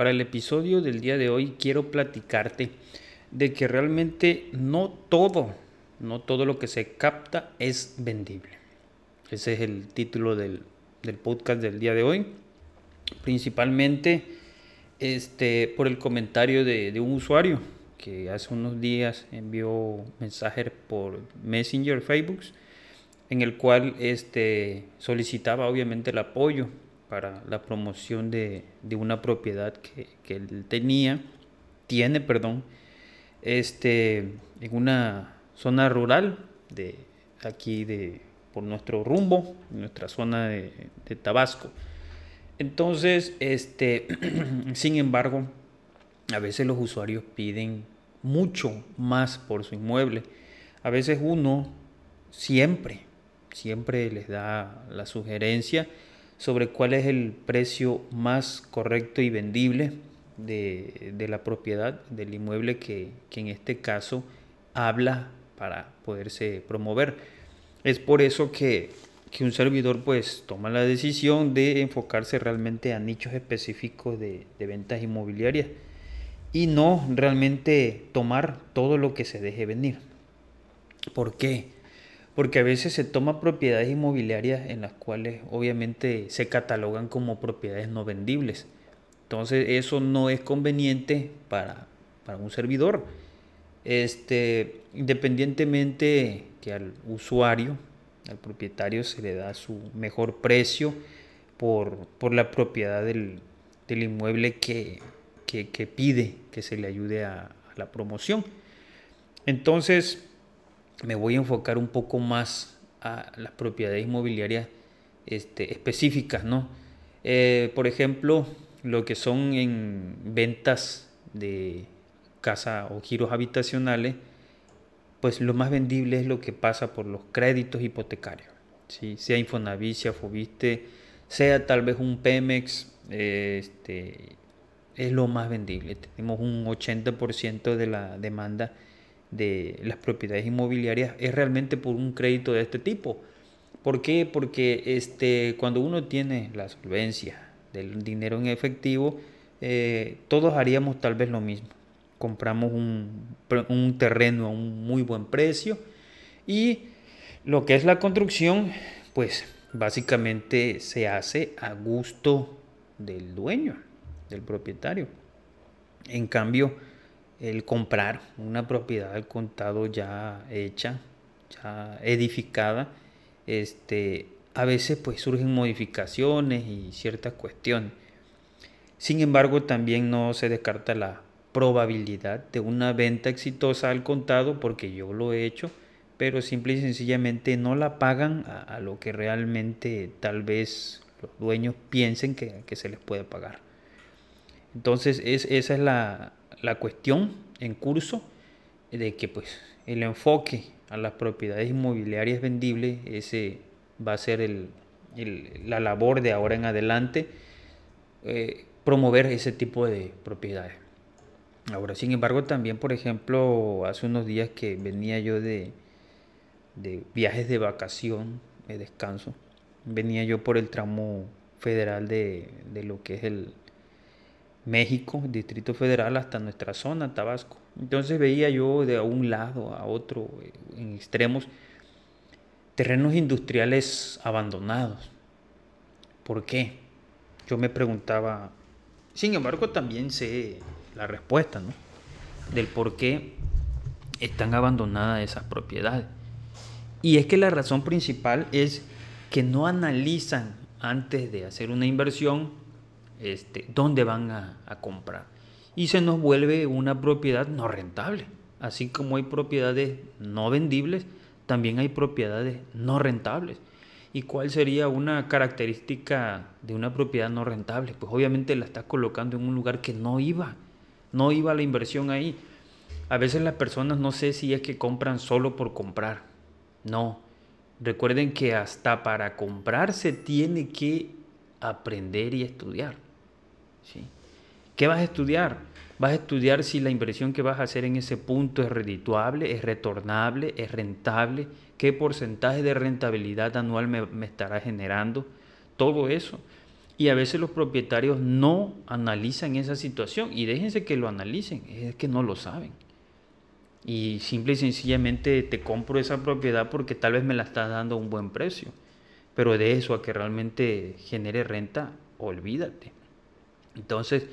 Para el episodio del día de hoy quiero platicarte de que realmente no todo, no todo lo que se capta es vendible. Ese es el título del, podcast del día de hoy. Principalmente este, por el comentario de, de un usuario que hace unos días envió mensaje por Messenger, Facebook, en el cual este, solicitaba obviamente el apoyo para la promoción de, una propiedad que, él tenía, tiene, perdón, este, en una zona rural de aquí de por nuestro rumbo, nuestra zona de, de Tabasco. Entonces, este, sin embargo, a veces los usuarios piden mucho más por su inmueble. A veces uno siempre, siempre les da la sugerencia sobre cuál es el precio más correcto y vendible de, la propiedad, del inmueble que, que en este caso habla para poderse promover. Es por eso que, que, un servidor pues toma la decisión de enfocarse realmente a nichos específicos de, de ventas inmobiliarias y no realmente tomar todo lo que se deje venir. ¿Por qué? Porque a veces se toma propiedades inmobiliarias en las cuales obviamente se catalogan como propiedades no vendibles. Entonces eso no es conveniente para, para un servidor. Este, independientemente que al usuario, al propietario se le da su mejor precio por, por la propiedad del, del inmueble que, que, pide que se le ayude a, la promoción. Entonces, me voy a enfocar un poco más a las propiedades inmobiliarias este, específicas, ¿no? Eh, por ejemplo, lo que son en ventas de casa o giros habitacionales, pues lo más vendible es lo que pasa por los créditos hipotecarios, ¿sí? sea Infonavit, sea Fobiste, sea tal vez un Pemex, este, es lo más vendible. Tenemos un 80% de la demanda de las propiedades inmobiliarias es realmente por un crédito de este tipo. ¿Por qué? Porque este, cuando uno tiene la solvencia del dinero en efectivo, eh, todos haríamos tal vez lo mismo. Compramos un, un terreno a un muy buen precio y lo que es la construcción, pues básicamente se hace a gusto del dueño del propietario. En cambio, el comprar una propiedad al contado ya hecha, ya edificada, este, a veces pues surgen modificaciones y ciertas cuestiones. Sin embargo, también no se descarta la probabilidad de una venta exitosa al contado, porque yo lo he hecho, pero simple y sencillamente no la pagan a, lo que realmente tal vez los dueños piensen que, que se les puede pagar. Entonces es, esa es la, cuestión en curso de que pues el enfoque a las propiedades inmobiliarias vendibles, ese va a ser el, la labor de ahora en adelante, eh, promover ese tipo de propiedades. Ahora, sin embargo, también, por ejemplo, hace unos días que venía yo de, de viajes de vacación, de descanso, venía yo por el tramo federal de, de lo que es el, México, Distrito Federal, hasta nuestra zona, Tabasco. Entonces veía yo de un lado a otro, en extremos, terrenos industriales abandonados. ¿Por qué? Yo me preguntaba, sin embargo también sé la respuesta, ¿no? Del por qué están abandonadas esas propiedades. Y es que la razón principal es que no analizan antes de hacer una inversión este, dónde van a, comprar. Y se nos vuelve una propiedad no rentable. Así como hay propiedades no vendibles, también hay propiedades no rentables. ¿Y cuál sería una característica de una propiedad no rentable? Pues obviamente la estás colocando en un lugar que no iba, no iba la inversión ahí. A veces las personas no sé si es que compran solo por comprar. No. Recuerden que hasta para comprar se tiene que aprender y estudiar. ¿Qué vas a estudiar? Vas a estudiar si la inversión que vas a hacer en ese punto es redituable, es retornable, es rentable, qué porcentaje de rentabilidad anual me, estará generando, todo eso. Y a veces los propietarios no analizan esa situación y déjense que lo analicen, es que no lo saben. Y simple y sencillamente te compro esa propiedad porque tal vez me la estás dando a un buen precio. Pero de eso a que realmente genere renta, olvídate. Entonces,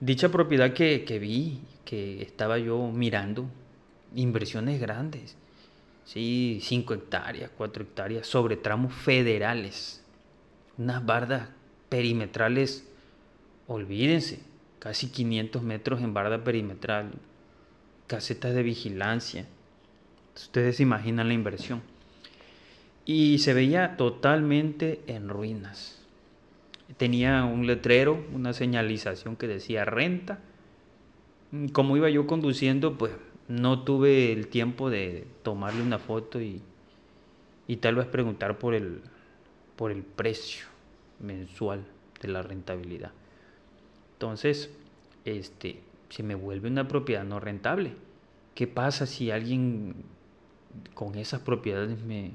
dicha propiedad que, que vi, que estaba yo mirando, inversiones grandes, ¿sí? 5 hectáreas, 4 hectáreas, sobre tramos federales, unas bardas perimetrales, olvídense, casi 500 metros en barda perimetral, casetas de vigilancia. Ustedes imaginan la inversión. Y se veía totalmente en ruinas. Tenía un letrero, una señalización que decía renta. Como iba yo conduciendo, pues no tuve el tiempo de tomarle una foto y, y tal vez preguntar por el, por el precio mensual de la rentabilidad. Entonces, este, se me vuelve una propiedad no rentable. ¿Qué pasa si alguien con esas propiedades me,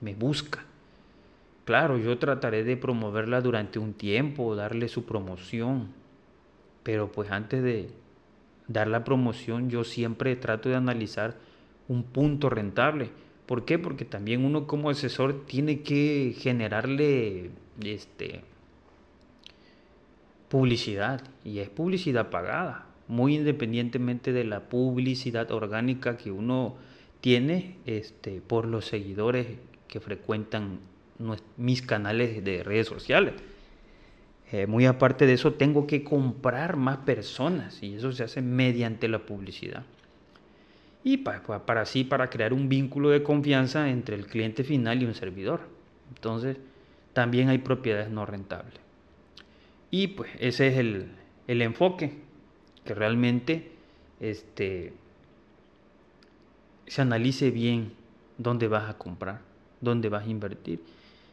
me busca? Claro, yo trataré de promoverla durante un tiempo, darle su promoción, pero pues antes de dar la promoción yo siempre trato de analizar un punto rentable. ¿Por qué? Porque también uno como asesor tiene que generarle este, publicidad y es publicidad pagada, muy independientemente de la publicidad orgánica que uno tiene este, por los seguidores que frecuentan mis canales de redes sociales. Eh, muy aparte de eso, tengo que comprar más personas y eso se hace mediante la publicidad. Y para, para así, para crear un vínculo de confianza entre el cliente final y un servidor. Entonces, también hay propiedades no rentables. Y pues ese es el, el enfoque, que realmente este, se analice bien dónde vas a comprar, dónde vas a invertir.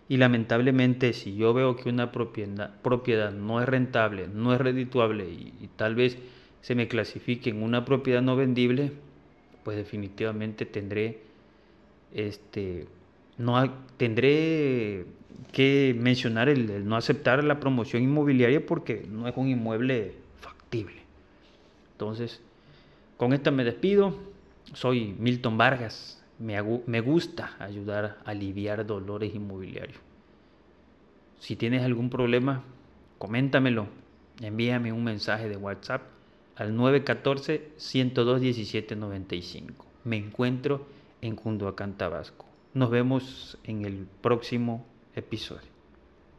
Y lamentablemente si yo veo que una propiedad, propiedad no es rentable, no es redituable y, tal vez se me clasifique en una propiedad no vendible, pues definitivamente tendré este no tendré que mencionar el, no aceptar la promoción inmobiliaria porque no es un inmueble factible. Entonces, con esta me despido. Soy Milton Vargas. Me, gusta ayudar a aliviar dolores inmobiliarios. Si tienes algún problema, coméntamelo. Envíame un mensaje de WhatsApp al 914-102-1795. Me encuentro en Cunduacán, Tabasco. Nos vemos en el próximo episodio.